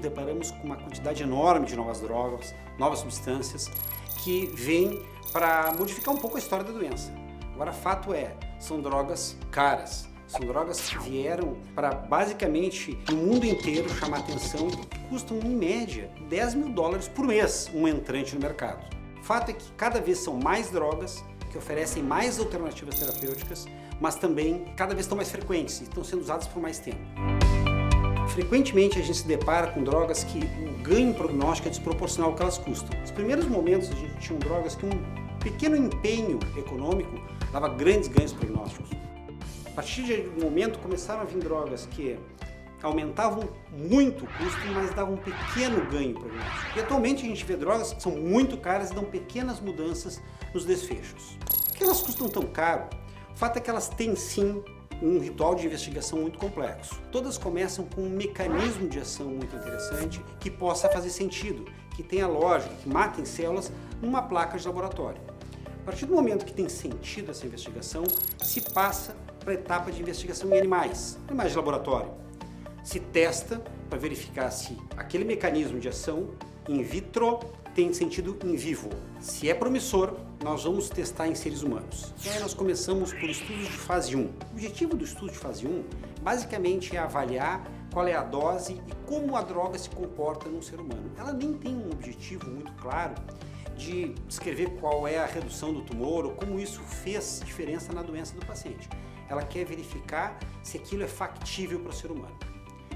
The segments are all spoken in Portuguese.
trabalhamos com uma quantidade enorme de novas drogas, novas substâncias que vêm para modificar um pouco a história da doença. Agora, fato é, são drogas caras, são drogas que vieram para basicamente no mundo inteiro chamar atenção e custam em média 10 mil dólares por mês um entrante no mercado. Fato é que cada vez são mais drogas que oferecem mais alternativas terapêuticas, mas também cada vez estão mais frequentes e estão sendo usadas por mais tempo. Frequentemente a gente se depara com drogas que o ganho prognóstico é desproporcional ao que elas custam. Nos primeiros momentos a gente tinha drogas que um pequeno empenho econômico dava grandes ganhos prognósticos. A partir de um momento começaram a vir drogas que aumentavam muito o custo, mas davam um pequeno ganho prognóstico. E atualmente a gente vê drogas que são muito caras e dão pequenas mudanças nos desfechos. Por que elas custam tão caro? O fato é que elas têm sim um ritual de investigação muito complexo. Todas começam com um mecanismo de ação muito interessante que possa fazer sentido, que tenha lógica, que matem células numa placa de laboratório. A partir do momento que tem sentido essa investigação, se passa para a etapa de investigação em animais, animais de laboratório. Se testa para verificar se aquele mecanismo de ação in vitro tem sentido em vivo. Se é promissor, nós vamos testar em seres humanos. E aí nós começamos por estudos de fase 1. O objetivo do estudo de fase 1 basicamente é avaliar qual é a dose e como a droga se comporta num ser humano. Ela nem tem um objetivo muito claro de descrever qual é a redução do tumor ou como isso fez diferença na doença do paciente. Ela quer verificar se aquilo é factível para o ser humano.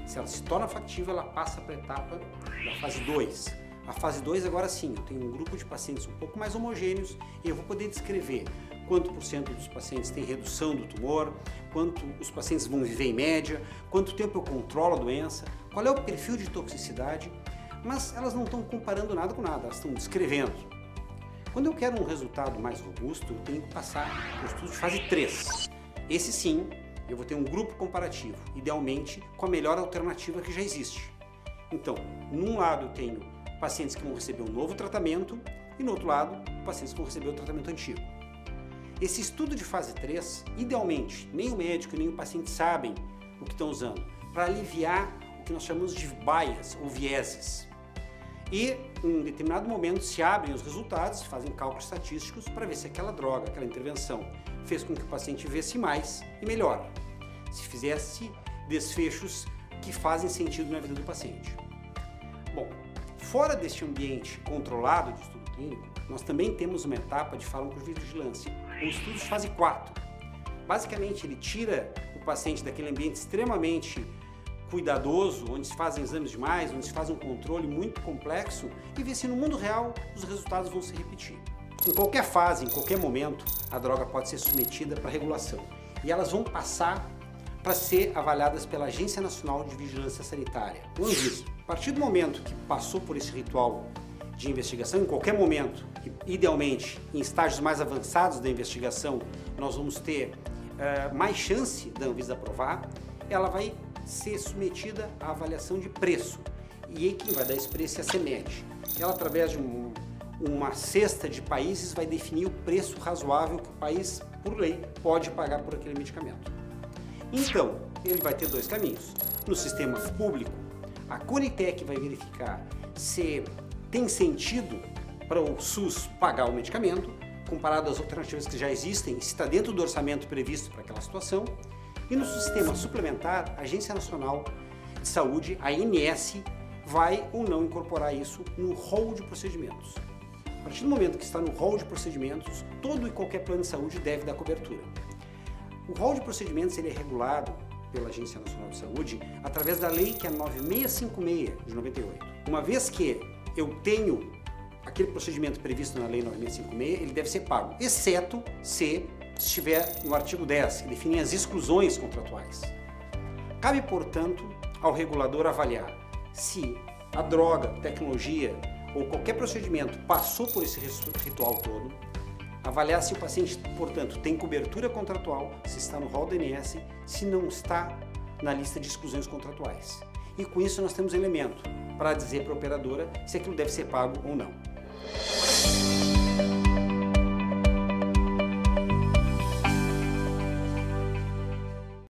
Se ela se torna factível, ela passa para a etapa da fase 2, a fase 2 agora sim, eu tenho um grupo de pacientes um pouco mais homogêneos e eu vou poder descrever quanto por cento dos pacientes tem redução do tumor, quanto os pacientes vão viver em média, quanto tempo eu controlo a doença, qual é o perfil de toxicidade, mas elas não estão comparando nada com nada, elas estão descrevendo. Quando eu quero um resultado mais robusto, eu tenho que passar para o estudo de fase 3. Esse sim, eu vou ter um grupo comparativo, idealmente com a melhor alternativa que já existe. Então, num lado eu tenho pacientes que vão receber um novo tratamento e, no outro lado, pacientes que vão receber o tratamento antigo. Esse estudo de fase 3, idealmente, nem o médico nem o paciente sabem o que estão usando, para aliviar o que nós chamamos de bias ou vieses. E, em um determinado momento, se abrem os resultados, se fazem cálculos estatísticos para ver se aquela droga, aquela intervenção, fez com que o paciente visse mais e melhor. Se fizesse desfechos que fazem sentido na vida do paciente. Fora deste ambiente controlado de estudo clínico, nós também temos uma etapa de farmacovigilância, um estudo de fase 4. Basicamente, ele tira o paciente daquele ambiente extremamente cuidadoso, onde se fazem exames demais, onde se faz um controle muito complexo e vê se no mundo real os resultados vão se repetir. Em qualquer fase, em qualquer momento, a droga pode ser submetida para regulação e elas vão passar para ser avaliadas pela Agência Nacional de Vigilância Sanitária, o Anvisa. A partir do momento que passou por esse ritual de investigação, em qualquer momento, idealmente em estágios mais avançados da investigação, nós vamos ter uh, mais chance da Anvisa aprovar, ela vai ser submetida à avaliação de preço. E aí quem vai dar esse preço é a CEMED. Ela, através de um, uma cesta de países, vai definir o preço razoável que o país, por lei, pode pagar por aquele medicamento. Então, ele vai ter dois caminhos. No sistema público, a Conitec vai verificar se tem sentido para o SUS pagar o medicamento, comparado às alternativas que já existem, se está dentro do orçamento previsto para aquela situação. E no sistema suplementar, a Agência Nacional de Saúde, a ANS, vai ou não incorporar isso no rol de procedimentos. A partir do momento que está no rol de procedimentos, todo e qualquer plano de saúde deve dar cobertura. O rol de procedimentos ele é regulado pela Agência Nacional de Saúde através da lei que é 9656 de 98. Uma vez que eu tenho aquele procedimento previsto na lei 9656, ele deve ser pago, exceto se estiver no artigo 10, que define as exclusões contratuais. Cabe, portanto, ao regulador avaliar se a droga, tecnologia ou qualquer procedimento passou por esse ritual todo, Avaliar se o paciente, portanto, tem cobertura contratual, se está no rol do INS, se não está na lista de exclusões contratuais. E com isso nós temos elemento para dizer para a operadora se aquilo deve ser pago ou não.